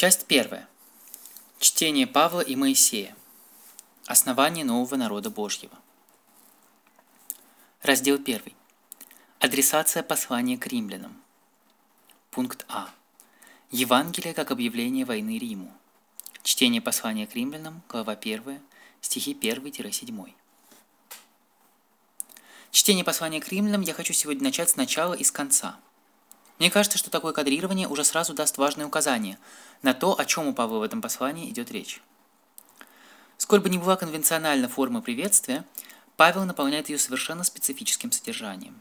Часть первая. Чтение Павла и Моисея. Основание нового народа Божьего. Раздел 1. Адресация послания к римлянам. Пункт А. Евангелие как объявление войны Риму. Чтение послания к римлянам, глава 1, стихи 1-7. Чтение послания к римлянам я хочу сегодня начать сначала и с конца. Мне кажется, что такое кадрирование уже сразу даст важное указание на то, о чем у Павла в этом послании идет речь. Сколь бы ни была конвенциональна форма приветствия, Павел наполняет ее совершенно специфическим содержанием.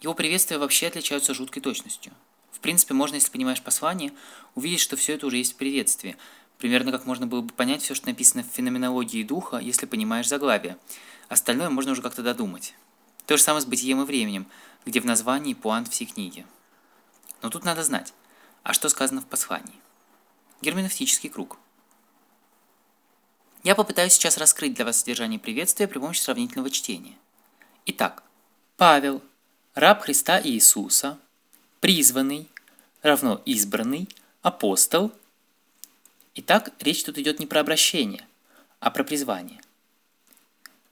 Его приветствия вообще отличаются жуткой точностью. В принципе, можно, если понимаешь послание, увидеть, что все это уже есть в приветствии, примерно как можно было бы понять все, что написано в феноменологии духа, если понимаешь заглавие. Остальное можно уже как-то додумать. То же самое с бытием и временем, где в названии пуант всей книги. Но тут надо знать, а что сказано в послании? Герменевтический круг. Я попытаюсь сейчас раскрыть для вас содержание приветствия при помощи сравнительного чтения. Итак, Павел, раб Христа Иисуса, призванный, равно избранный, апостол. Итак, речь тут идет не про обращение, а про призвание.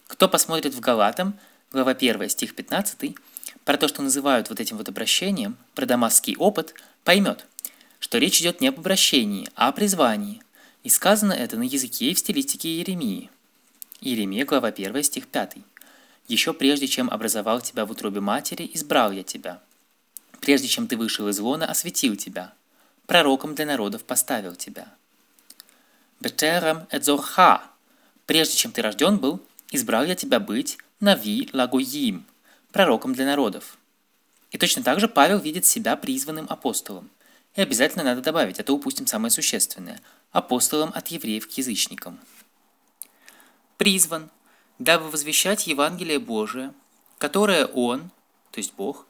Кто посмотрит в Галатам, глава 1, стих 15, про то, что называют вот этим вот обращением, про дамасский опыт, поймет, что речь идет не об обращении, а о призвании. И сказано это на языке и в стилистике Иеремии. Иеремия, глава 1, стих 5. «Еще прежде, чем образовал тебя в утробе матери, избрал я тебя. Прежде, чем ты вышел из лона, осветил тебя. Пророком для народов поставил тебя». «Бетерам эдзорха» «Прежде, чем ты рожден был, избрал я тебя быть Нави Лагоим, пророком для народов. И точно так же Павел видит себя призванным апостолом. И обязательно надо добавить, а то упустим самое существенное – апостолом от евреев к язычникам. Призван, дабы возвещать Евангелие Божие, которое Он, то есть Бог,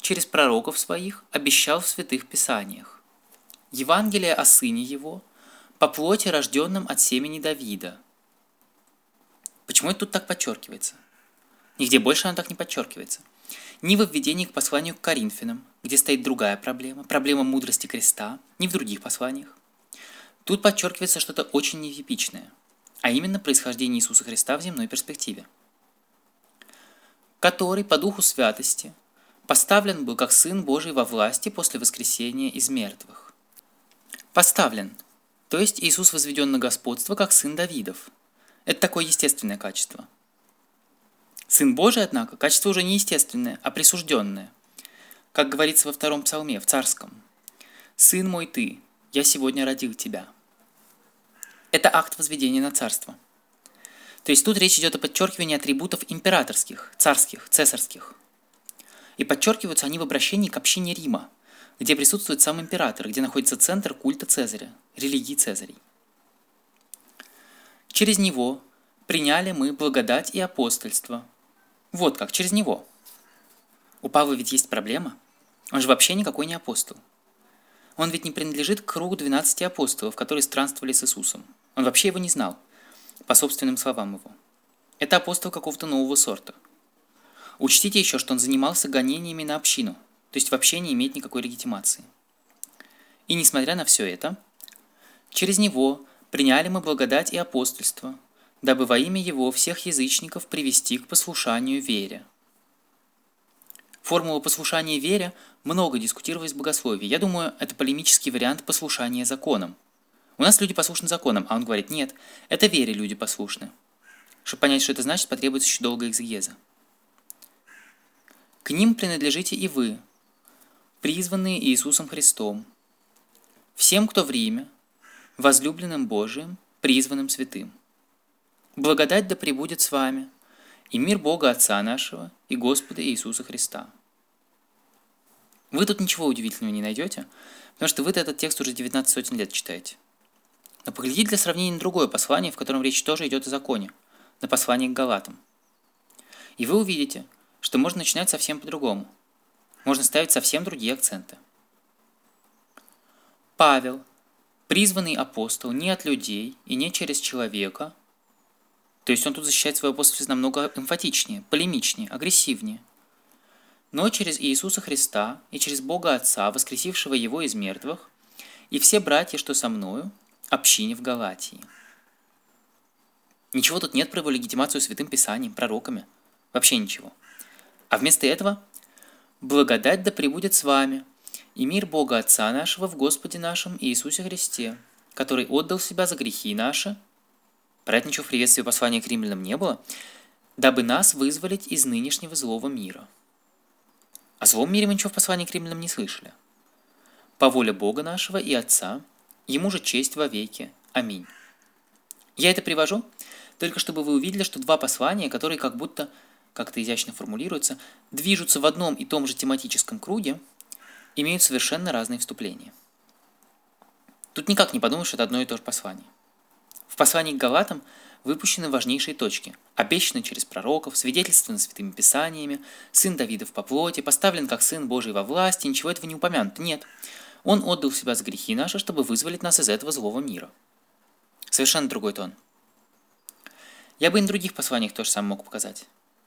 через пророков своих обещал в святых писаниях. Евангелие о Сыне Его, по плоти рожденном от семени Давида. Почему это тут так подчеркивается? Нигде больше она так не подчеркивается. Ни во введении к посланию к Коринфянам, где стоит другая проблема, проблема мудрости креста, ни в других посланиях. Тут подчеркивается что-то очень нетипичное, а именно происхождение Иисуса Христа в земной перспективе, который по духу святости поставлен был как Сын Божий во власти после воскресения из мертвых. Поставлен, то есть Иисус возведен на господство как Сын Давидов. Это такое естественное качество – Сын Божий, однако, качество уже не естественное, а присужденное. Как говорится во втором псалме, в царском. «Сын мой ты, я сегодня родил тебя». Это акт возведения на царство. То есть тут речь идет о подчеркивании атрибутов императорских, царских, цесарских. И подчеркиваются они в обращении к общине Рима, где присутствует сам император, где находится центр культа Цезаря, религии Цезарей. Через него приняли мы благодать и апостольство, вот как, через него. У Павла ведь есть проблема. Он же вообще никакой не апостол. Он ведь не принадлежит к кругу 12 апостолов, которые странствовали с Иисусом. Он вообще его не знал, по собственным словам его. Это апостол какого-то нового сорта. Учтите еще, что он занимался гонениями на общину, то есть вообще не имеет никакой легитимации. И несмотря на все это, через него приняли мы благодать и апостольство, дабы во имя Его всех язычников привести к послушанию вере. Формула послушания вере много дискутировалась в богословии. Я думаю, это полемический вариант послушания законам. У нас люди послушны законам, а он говорит, нет, это вере люди послушны. Чтобы понять, что это значит, потребуется еще долгая экзегеза. К ним принадлежите и вы, призванные Иисусом Христом, всем, кто в Риме, возлюбленным Божиим, призванным святым. Благодать да пребудет с вами, и мир Бога Отца нашего и Господа Иисуса Христа. Вы тут ничего удивительного не найдете, потому что вы этот текст уже 19 сотен лет читаете. Но поглядите для сравнения на другое послание, в котором речь тоже идет о законе, на послание к Галатам. И вы увидите, что можно начинать совсем по-другому. Можно ставить совсем другие акценты. Павел, призванный апостол не от людей и не через человека – то есть он тут защищает свое апостольство намного эмфатичнее, полемичнее, агрессивнее. Но через Иисуса Христа и через Бога Отца, воскресившего Его из мертвых, и все братья, что со мною, общине в Галатии. Ничего тут нет про его легитимацию святым писанием, пророками. Вообще ничего. А вместо этого «Благодать да пребудет с вами, и мир Бога Отца нашего в Господе нашем Иисусе Христе, который отдал себя за грехи наши». Про это ничего в приветствии послания к римлянам не было. «Дабы нас вызволить из нынешнего злого мира». О злом мире мы ничего в послании к римлянам не слышали. «По воле Бога нашего и Отца, Ему же честь во веки. Аминь». Я это привожу, только чтобы вы увидели, что два послания, которые как будто, как это изящно формулируется, движутся в одном и том же тематическом круге, имеют совершенно разные вступления. Тут никак не подумаешь, что это одно и то же послание. В послании к Галатам выпущены важнейшие точки, обещаны через пророков, свидетельствованы святыми писаниями, сын Давидов по плоти, поставлен как сын Божий во власти, ничего этого не упомянуто, нет. Он отдал себя за грехи наши, чтобы вызволить нас из этого злого мира. Совершенно другой тон. Я бы и на других посланиях тоже сам мог показать.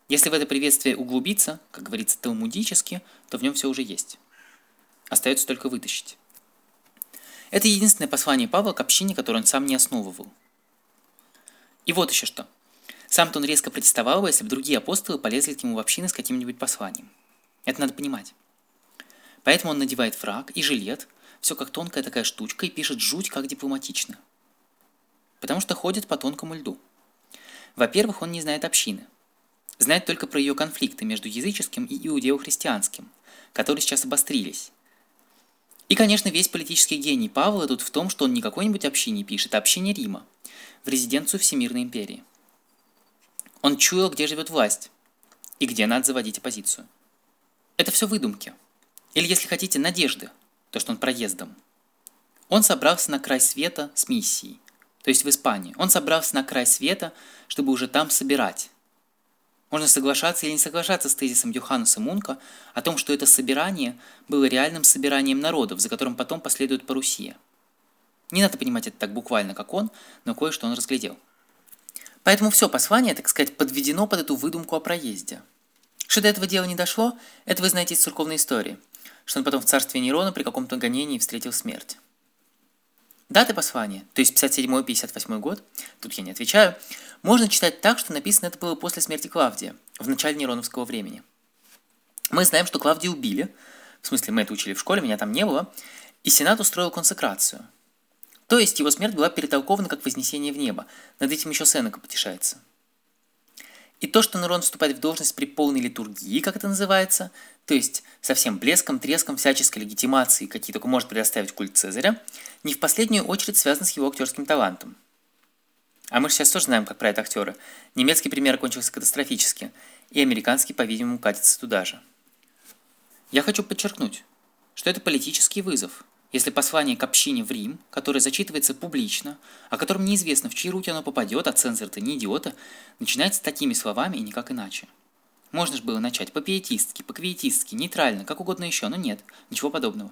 Если в это приветствие углубиться, как говорится, талмудически, то в нем все уже есть. Остается только вытащить. Это единственное послание Павла к общине, которое он сам не основывал. И вот еще что. Сам-то он резко протестовал бы, если бы другие апостолы полезли к нему в общины с каким-нибудь посланием. Это надо понимать. Поэтому он надевает фраг и жилет, все как тонкая такая штучка, и пишет жуть как дипломатично. Потому что ходит по тонкому льду – во-первых, он не знает общины. Знает только про ее конфликты между языческим и иудео-христианским, которые сейчас обострились. И, конечно, весь политический гений Павла тут в том, что он не какой-нибудь общине пишет, а общине Рима, в резиденцию Всемирной империи. Он чуял, где живет власть и где надо заводить оппозицию. Это все выдумки. Или, если хотите, надежды, то, что он проездом. Он собрался на край света с миссией то есть в Испании. Он собрался на край света, чтобы уже там собирать. Можно соглашаться или не соглашаться с тезисом Йоханнеса Мунка о том, что это собирание было реальным собиранием народов, за которым потом последует парусия. Не надо понимать это так буквально, как он, но кое-что он разглядел. Поэтому все послание, так сказать, подведено под эту выдумку о проезде. Что до этого дела не дошло, это вы знаете из церковной истории, что он потом в царстве Нерона при каком-то гонении встретил смерть. Даты послания, то есть 57-58 год, тут я не отвечаю, можно читать так, что написано это было после смерти Клавдия, в начале Нероновского времени. Мы знаем, что Клавдия убили, в смысле мы это учили в школе, меня там не было, и Сенат устроил консекрацию. То есть его смерть была перетолкована как вознесение в небо. Над этим еще Сенека потешается. И то, что Нерон вступает в должность при полной литургии, как это называется, то есть со всем блеском, треском, всяческой легитимации, какие только может предоставить культ Цезаря, не в последнюю очередь связано с его актерским талантом. А мы же сейчас тоже знаем, как правят актеры. Немецкий пример окончился катастрофически, и американский, по-видимому, катится туда же. Я хочу подчеркнуть, что это политический вызов, если послание к общине в Рим, которое зачитывается публично, о котором неизвестно, в чьи руки оно попадет, а цензор-то не идиота, начинается такими словами и никак иначе. Можно же было начать по-пиетистски, по-квиетистски, нейтрально, как угодно еще, но нет, ничего подобного.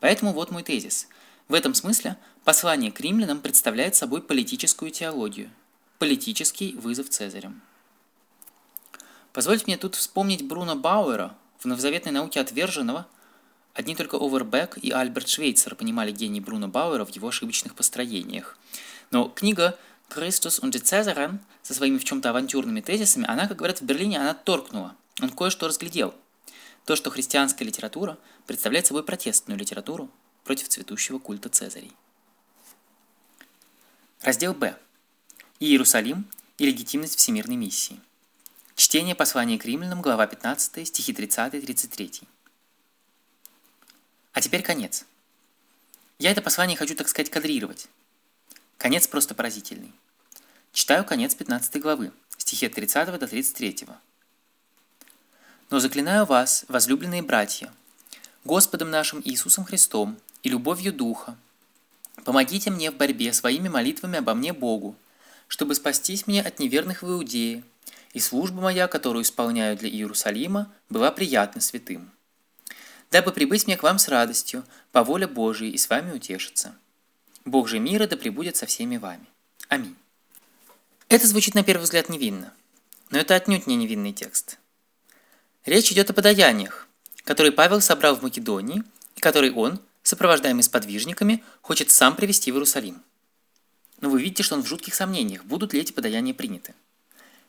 Поэтому вот мой тезис. В этом смысле послание к римлянам представляет собой политическую теологию, политический вызов Цезарем. Позвольте мне тут вспомнить Бруно Бауэра в новозаветной науке отверженного. Одни только Овербек и Альберт Швейцер понимали гений Бруно Бауэра в его ошибочных построениях. Но книга Christus und Caesaren со своими в чем-то авантюрными тезисами, она, как говорят в Берлине, она торкнула. Он кое-что разглядел. То, что христианская литература представляет собой протестную литературу против цветущего культа Цезарей. Раздел Б. Иерусалим и легитимность всемирной миссии. Чтение послания к римлянам, глава 15, стихи 30-33. А теперь конец. Я это послание хочу, так сказать, кадрировать. Конец просто поразительный. Читаю конец 15 главы, стихи от 30 до 33. «Но заклинаю вас, возлюбленные братья, Господом нашим Иисусом Христом и любовью Духа, помогите мне в борьбе своими молитвами обо мне Богу, чтобы спастись мне от неверных в Иудее, и служба моя, которую исполняю для Иерусалима, была приятна святым. Дабы прибыть мне к вам с радостью, по воле Божией, и с вами утешиться. Бог же мира да пребудет со всеми вами. Аминь. Это звучит на первый взгляд невинно, но это отнюдь не невинный текст. Речь идет о подаяниях, которые Павел собрал в Македонии и которые он, сопровождаемый сподвижниками, хочет сам привести в Иерусалим. Но вы видите, что он в жутких сомнениях, будут ли эти подаяния приняты.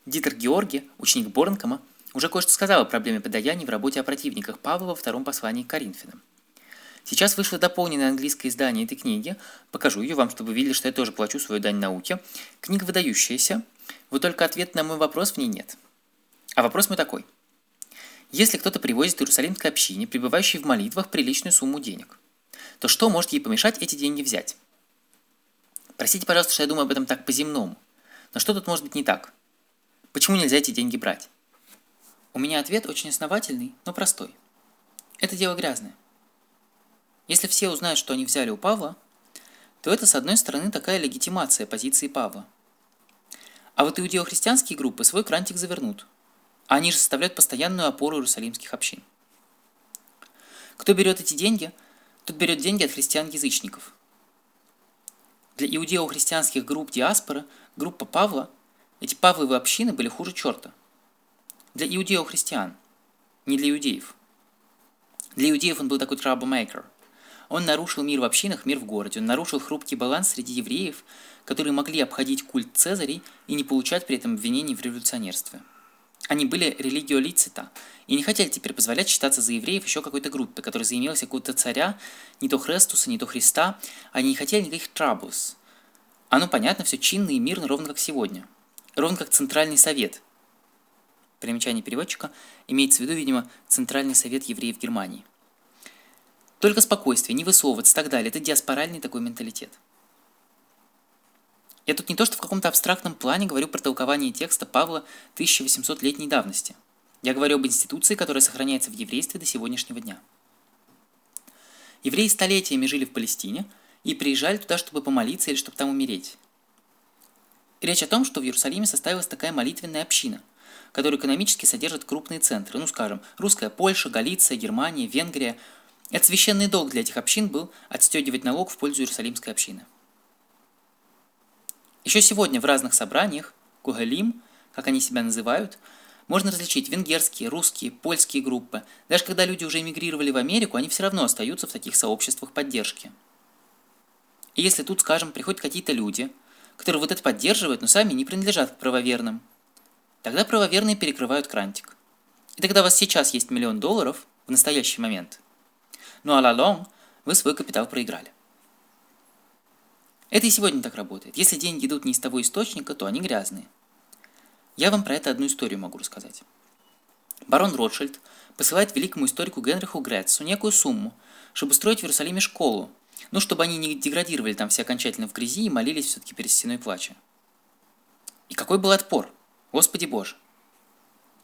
Дитер Георги, ученик Борнкома, уже кое-что сказал о проблеме подаяний в работе о противниках Павла во втором послании к Коринфянам. Сейчас вышло дополненное английское издание этой книги. Покажу ее вам, чтобы вы видели, что я тоже плачу свою дань науке. Книга выдающаяся, вот только ответ на мой вопрос в ней нет. А вопрос мой такой. Если кто-то привозит Иерусалимской общине, пребывающей в молитвах, приличную сумму денег, то что может ей помешать эти деньги взять? Простите, пожалуйста, что я думаю об этом так по-земному. Но что тут может быть не так? Почему нельзя эти деньги брать? У меня ответ очень основательный, но простой. Это дело грязное. Если все узнают, что они взяли у Павла, то это, с одной стороны, такая легитимация позиции Павла. А вот иудео-христианские группы свой крантик завернут. А они же составляют постоянную опору иерусалимских общин. Кто берет эти деньги, тот берет деньги от христиан-язычников. Для иудео-христианских групп диаспоры, группа Павла, эти Павловы общины были хуже черта. Для иудео-христиан, не для иудеев. Для иудеев он был такой troublemaker – он нарушил мир в общинах, мир в городе. Он нарушил хрупкий баланс среди евреев, которые могли обходить культ Цезарей и не получать при этом обвинений в революционерстве. Они были религиолицита и не хотели теперь позволять считаться за евреев еще какой-то группе, которая заимелась какого-то царя, не то Христуса, не то Христа. Они не хотели никаких траблс. Оно понятно, все чинно и мирно, ровно как сегодня. Ровно как Центральный Совет. Примечание переводчика имеется в виду, видимо, Центральный Совет евреев Германии – только спокойствие, не высовываться и так далее. Это диаспоральный такой менталитет. Я тут не то, что в каком-то абстрактном плане говорю про толкование текста Павла 1800-летней давности. Я говорю об институции, которая сохраняется в еврействе до сегодняшнего дня. Евреи столетиями жили в Палестине и приезжали туда, чтобы помолиться или чтобы там умереть. речь о том, что в Иерусалиме составилась такая молитвенная община, которая экономически содержит крупные центры, ну скажем, русская Польша, Галиция, Германия, Венгрия, это священный долг для этих общин был отстегивать налог в пользу Иерусалимской общины. Еще сегодня в разных собраниях, Кугалим, как они себя называют, можно различить венгерские, русские, польские группы. Даже когда люди уже эмигрировали в Америку, они все равно остаются в таких сообществах поддержки. И если тут, скажем, приходят какие-то люди, которые вот это поддерживают, но сами не принадлежат к правоверным, тогда правоверные перекрывают крантик. И тогда у вас сейчас есть миллион долларов в настоящий момент – ну а лалом вы свой капитал проиграли. Это и сегодня так работает. Если деньги идут не из того источника, то они грязные. Я вам про это одну историю могу рассказать. Барон Ротшильд посылает великому историку Генриху Грецу некую сумму, чтобы строить в Иерусалиме школу, ну, чтобы они не деградировали там все окончательно в грязи и молились все-таки перед стеной плача. И какой был отпор? Господи Боже!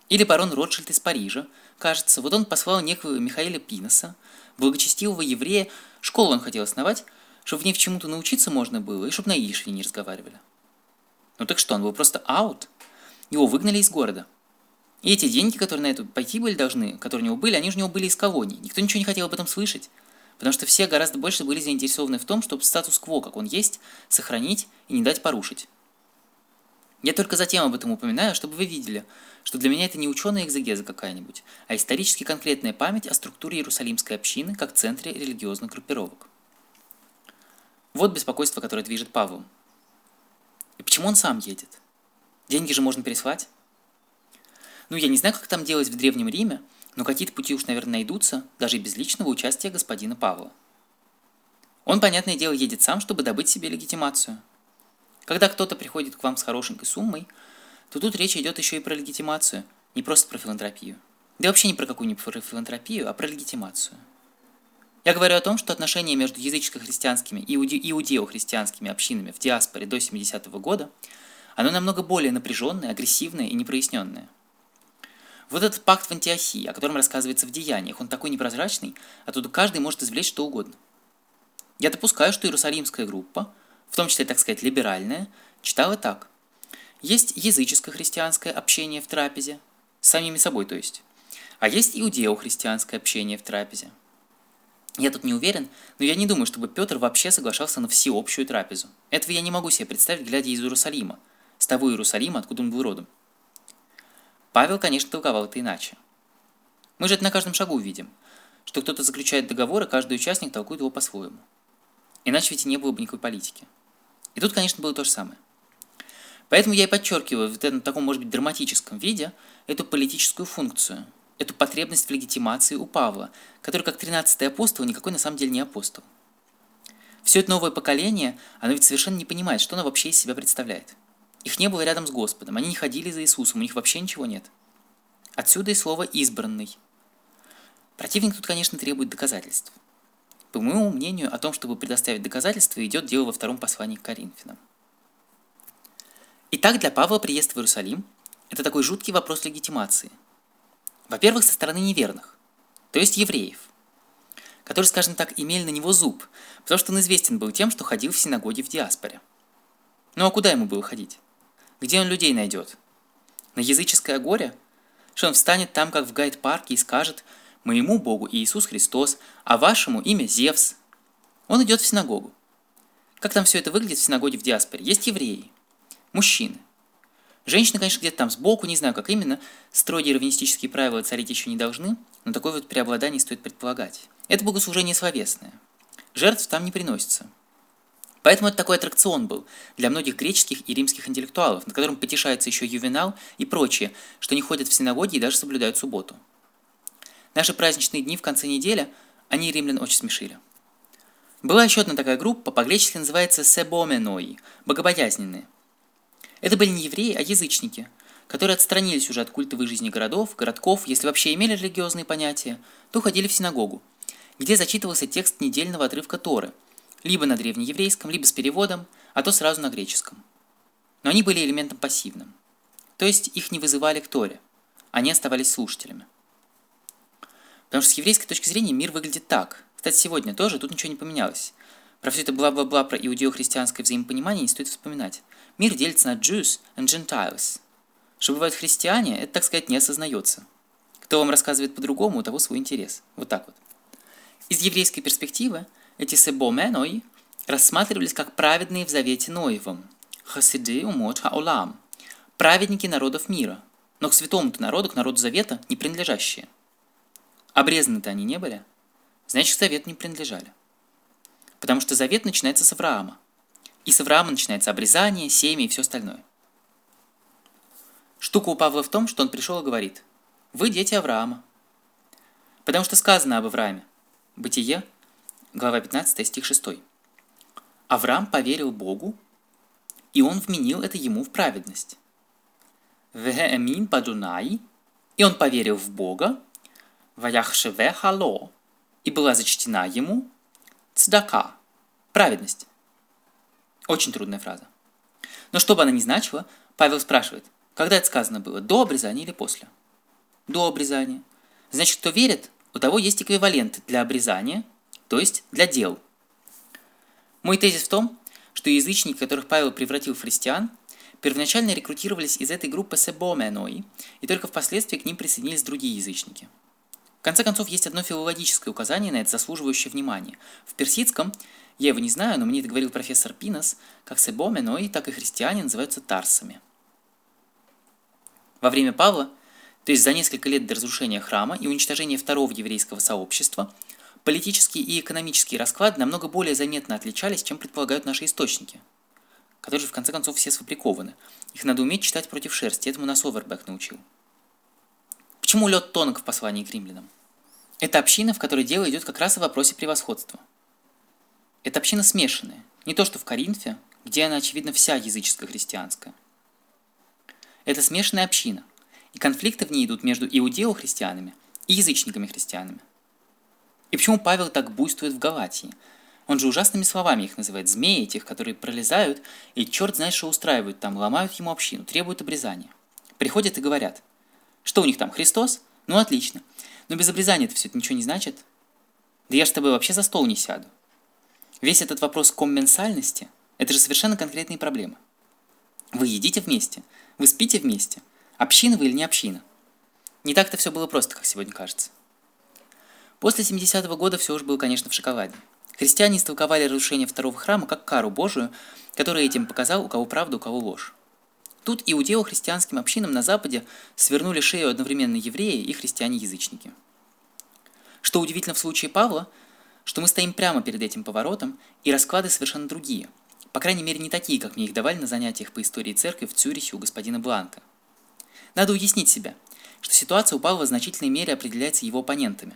Или барон Ротшильд из Парижа, кажется, вот он послал некого Михаила Пиноса, благочестивого еврея, школу он хотел основать, чтобы в ней в чему-то научиться можно было, и чтобы на Ишве не разговаривали. Ну так что, он был просто аут? Его выгнали из города. И эти деньги, которые на это пойти были должны, которые у него были, они же у него были из колоний. Никто ничего не хотел об этом слышать. Потому что все гораздо больше были заинтересованы в том, чтобы статус-кво, как он есть, сохранить и не дать порушить. Я только затем об этом упоминаю, чтобы вы видели, что для меня это не ученая экзегеза какая-нибудь, а исторически конкретная память о структуре Иерусалимской общины как центре религиозных группировок. Вот беспокойство, которое движет Павлом. И почему он сам едет? Деньги же можно переслать. Ну, я не знаю, как там делать в Древнем Риме, но какие-то пути уж, наверное, найдутся, даже без личного участия господина Павла. Он, понятное дело, едет сам, чтобы добыть себе легитимацию – когда кто-то приходит к вам с хорошенькой суммой, то тут речь идет еще и про легитимацию, не просто про филантропию. Да вообще не про какую-нибудь филантропию, а про легитимацию. Я говорю о том, что отношения между языческо-христианскими и иудео-христианскими общинами в диаспоре до 70-го года, оно намного более напряженное, агрессивное и непроясненное. Вот этот пакт в Антиохии, о котором рассказывается в Деяниях, он такой непрозрачный, оттуда каждый может извлечь что угодно. Я допускаю, что Иерусалимская группа – в том числе, так сказать, либеральная, читала так. Есть языческо-христианское общение в трапезе, с самими собой, то есть. А есть иудео-христианское общение в трапезе. Я тут не уверен, но я не думаю, чтобы Петр вообще соглашался на всеобщую трапезу. Этого я не могу себе представить, глядя из Иерусалима, с того Иерусалима, откуда он был родом. Павел, конечно, толковал это иначе. Мы же это на каждом шагу видим, что кто-то заключает договор, и каждый участник толкует его по-своему. Иначе ведь и не было бы никакой политики. И тут, конечно, было то же самое. Поэтому я и подчеркиваю в этом таком, может быть, драматическом виде эту политическую функцию, эту потребность в легитимации у Павла, который как 13-й апостол никакой на самом деле не апостол. Все это новое поколение, оно ведь совершенно не понимает, что оно вообще из себя представляет. Их не было рядом с Господом, они не ходили за Иисусом, у них вообще ничего нет. Отсюда и слово «избранный». Противник тут, конечно, требует доказательств. По моему мнению, о том, чтобы предоставить доказательства, идет дело во втором послании к Коринфянам. Итак, для Павла приезд в Иерусалим – это такой жуткий вопрос легитимации. Во-первых, со стороны неверных, то есть евреев, которые, скажем так, имели на него зуб, потому что он известен был тем, что ходил в синагоге в диаспоре. Ну а куда ему было ходить? Где он людей найдет? На языческое горе? Что он встанет там, как в гайд-парке, и скажет «Моему Богу Иисус Христос, а вашему имя Зевс». Он идет в синагогу. Как там все это выглядит в синагоге в диаспоре? Есть евреи – мужчины. Женщины, конечно, где-то там сбоку, не знаю, как именно, строгие раввинистические правила царить еще не должны, но такое вот преобладание стоит предполагать. Это богослужение словесное. Жертв там не приносится. Поэтому это такой аттракцион был для многих греческих и римских интеллектуалов, над которым потешается еще Ювенал и прочие, что не ходят в синагоги и даже соблюдают субботу. Наши праздничные дни в конце недели, они римлян очень смешили. Была еще одна такая группа, по-гречески называется себоменои, богобоязненные – это были не евреи, а язычники, которые отстранились уже от культовой жизни городов, городков, если вообще имели религиозные понятия, то ходили в синагогу, где зачитывался текст недельного отрывка Торы, либо на древнееврейском, либо с переводом, а то сразу на греческом. Но они были элементом пассивным. То есть их не вызывали к Торе, они оставались слушателями. Потому что с еврейской точки зрения мир выглядит так. Кстати, сегодня тоже тут ничего не поменялось. Про все это бла-бла-бла про иудео-христианское взаимопонимание не стоит вспоминать. Мир делится на Jews and Gentiles. Что бывают христиане, это, так сказать, не осознается. Кто вам рассказывает по-другому, у того свой интерес. Вот так вот. Из еврейской перспективы эти себоменой рассматривались как праведные в завете Ноевом. Хасиды умот хаолам. Праведники народов мира. Но к святому-то народу, к народу завета, не принадлежащие. Обрезаны-то они не были. Значит, к завету не принадлежали. Потому что завет начинается с Авраама. И с Авраама начинается обрезание, семя и все остальное. Штука у Павла в том, что он пришел и говорит, вы дети Авраама. Потому что сказано об Аврааме. Бытие, глава 15, стих 6. Авраам поверил Богу, и он вменил это ему в праведность. Вехеэмин падунай, и он поверил в Бога, ваяхшеве хало, и была зачтена ему цдака, праведность. Очень трудная фраза. Но что бы она ни значила, Павел спрашивает, когда это сказано было, до обрезания или после? До обрезания. Значит, кто верит, у того есть эквивалент для обрезания, то есть для дел. Мой тезис в том, что язычники, которых Павел превратил в христиан, первоначально рекрутировались из этой группы себоменой, и только впоследствии к ним присоединились другие язычники. В конце концов, есть одно филологическое указание на это заслуживающее внимания. В персидском я его не знаю, но мне это говорил профессор Пинос, как себоменой, так и христиане называются тарсами. Во время Павла, то есть за несколько лет до разрушения храма и уничтожения второго еврейского сообщества, политические и экономические расклады намного более заметно отличались, чем предполагают наши источники, которые же в конце концов все сфабрикованы. Их надо уметь читать против шерсти, этому нас Овербек научил. Почему лед тонок в послании к римлянам? Это община, в которой дело идет как раз о вопросе превосходства – эта община смешанная, не то что в Коринфе, где она, очевидно, вся языческая христианская. Это смешанная община, и конфликты в ней идут между иудео-христианами и язычниками-христианами. И почему Павел так буйствует в Галатии? Он же ужасными словами их называет змеи, тех, которые пролезают, и черт знает, что устраивают там, ломают ему общину, требуют обрезания. Приходят и говорят, что у них там, Христос? Ну отлично. Но без обрезания это все это ничего не значит. Да я ж с тобой вообще за стол не сяду. Весь этот вопрос комменсальности – это же совершенно конкретные проблемы. Вы едите вместе, вы спите вместе. Община вы или не община? Не так-то все было просто, как сегодня кажется. После 70-го года все уже было, конечно, в шоколаде. Христиане истолковали разрушение второго храма как кару Божию, которая этим показал, у кого правда, у кого ложь. Тут иудео-христианским общинам на Западе свернули шею одновременно евреи и христиане-язычники. Что удивительно в случае Павла, что мы стоим прямо перед этим поворотом, и расклады совершенно другие. По крайней мере, не такие, как мне их давали на занятиях по истории церкви в Цюрихе у господина Бланка. Надо уяснить себя, что ситуация у Павла в значительной мере определяется его оппонентами.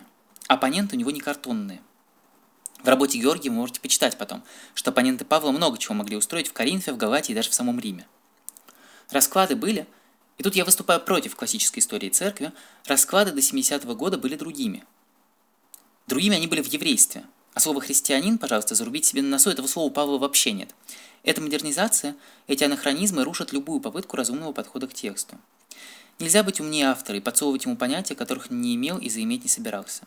Оппоненты у него не картонные. В работе Георгия вы можете почитать потом, что оппоненты Павла много чего могли устроить в Коринфе, в Галатии и даже в самом Риме. Расклады были, и тут я выступаю против классической истории церкви, расклады до 70-го года были другими. Другими они были в еврействе. А слово «христианин», пожалуйста, зарубить себе на носу, этого слова у Павла вообще нет. Эта модернизация, эти анахронизмы рушат любую попытку разумного подхода к тексту. Нельзя быть умнее автора и подсовывать ему понятия, которых не имел и заиметь не собирался.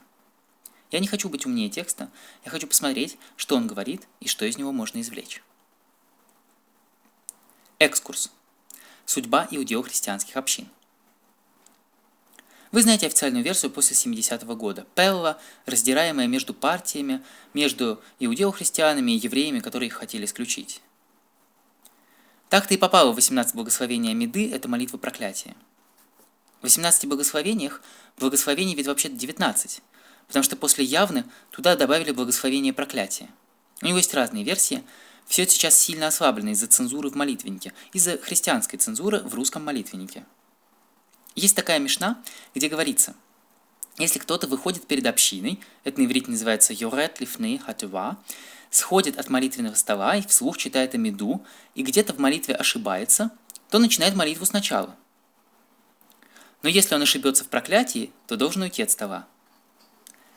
Я не хочу быть умнее текста, я хочу посмотреть, что он говорит и что из него можно извлечь. Экскурс. Судьба иудео-христианских общин. Вы знаете официальную версию после 70-го года. Пелла, раздираемая между партиями, между иудео-христианами и евреями, которые их хотели исключить. Так-то и попало в 18 благословения Меды, это молитва проклятия. В 18 благословениях благословений ведь вообще-то 19, потому что после явны туда добавили благословение проклятия. У него есть разные версии. Все это сейчас сильно ослаблено из-за цензуры в молитвеннике, из-за христианской цензуры в русском молитвеннике. Есть такая мешна, где говорится, если кто-то выходит перед общиной, это на иврите называется «йорет лифней хатува», сходит от молитвенного стола и вслух читает Амиду, и где-то в молитве ошибается, то начинает молитву сначала. Но если он ошибется в проклятии, то должен уйти от стола.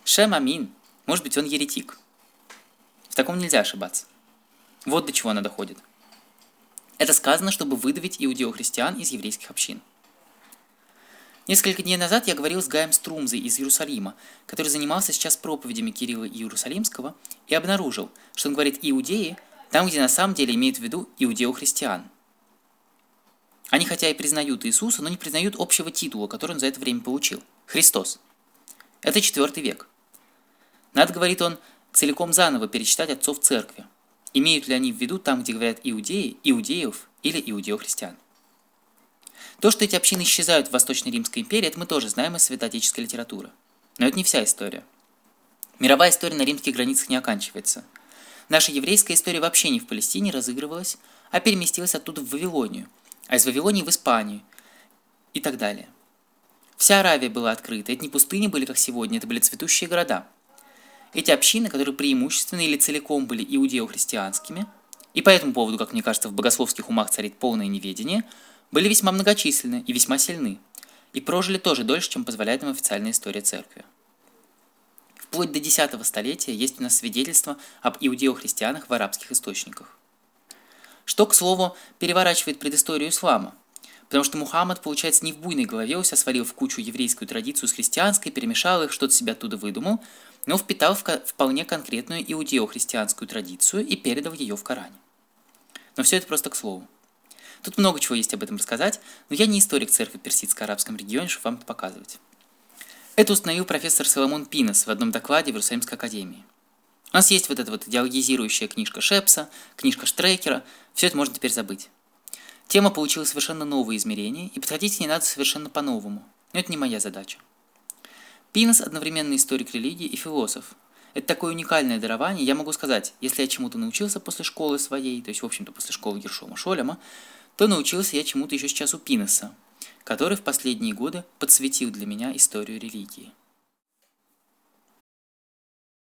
Шем Амин. Может быть, он еретик. В таком нельзя ошибаться. Вот до чего она доходит. Это сказано, чтобы выдавить иудео-христиан из еврейских общин. Несколько дней назад я говорил с Гаем Струмзой из Иерусалима, который занимался сейчас проповедями Кирилла Иерусалимского, и обнаружил, что он говорит «иудеи» там, где на самом деле имеет в виду иудео-христиан. Они хотя и признают Иисуса, но не признают общего титула, который он за это время получил – Христос. Это четвертый век. Надо, говорит он, целиком заново перечитать отцов церкви. Имеют ли они в виду там, где говорят иудеи, иудеев или иудео-христиан? То, что эти общины исчезают в Восточной Римской империи, это мы тоже знаем из святоотеческой литературы. Но это не вся история. Мировая история на римских границах не оканчивается. Наша еврейская история вообще не в Палестине разыгрывалась, а переместилась оттуда в Вавилонию, а из Вавилонии в Испанию и так далее. Вся Аравия была открыта, это не пустыни были, как сегодня, это были цветущие города – эти общины, которые преимущественно или целиком были иудео-христианскими, и по этому поводу, как мне кажется, в богословских умах царит полное неведение, были весьма многочисленны и весьма сильны, и прожили тоже дольше, чем позволяет им официальная история церкви. Вплоть до X столетия есть у нас свидетельства об иудео-христианах в арабских источниках. Что, к слову, переворачивает предысторию ислама, потому что Мухаммад, получается, не в буйной голове у себя свалил в кучу еврейскую традицию с христианской, перемешал их, что-то себя оттуда выдумал, но впитал в вполне конкретную иудео-христианскую традицию и передал ее в Коране. Но все это просто к слову. Тут много чего есть об этом рассказать, но я не историк церкви персидско-арабском регионе, чтобы вам это показывать. Это установил профессор Соломон Пинос в одном докладе в Иерусалимской академии. У нас есть вот эта вот идеологизирующая книжка Шепса, книжка Штрейкера, все это можно теперь забыть. Тема получила совершенно новые измерения, и подходить к ней надо совершенно по-новому. Но это не моя задача. Пинос одновременно историк религии и философ. Это такое уникальное дарование, я могу сказать, если я чему-то научился после школы своей, то есть, в общем-то, после школы Гершома Шолема, то научился я чему-то еще сейчас у Пиноса, который в последние годы подсветил для меня историю религии.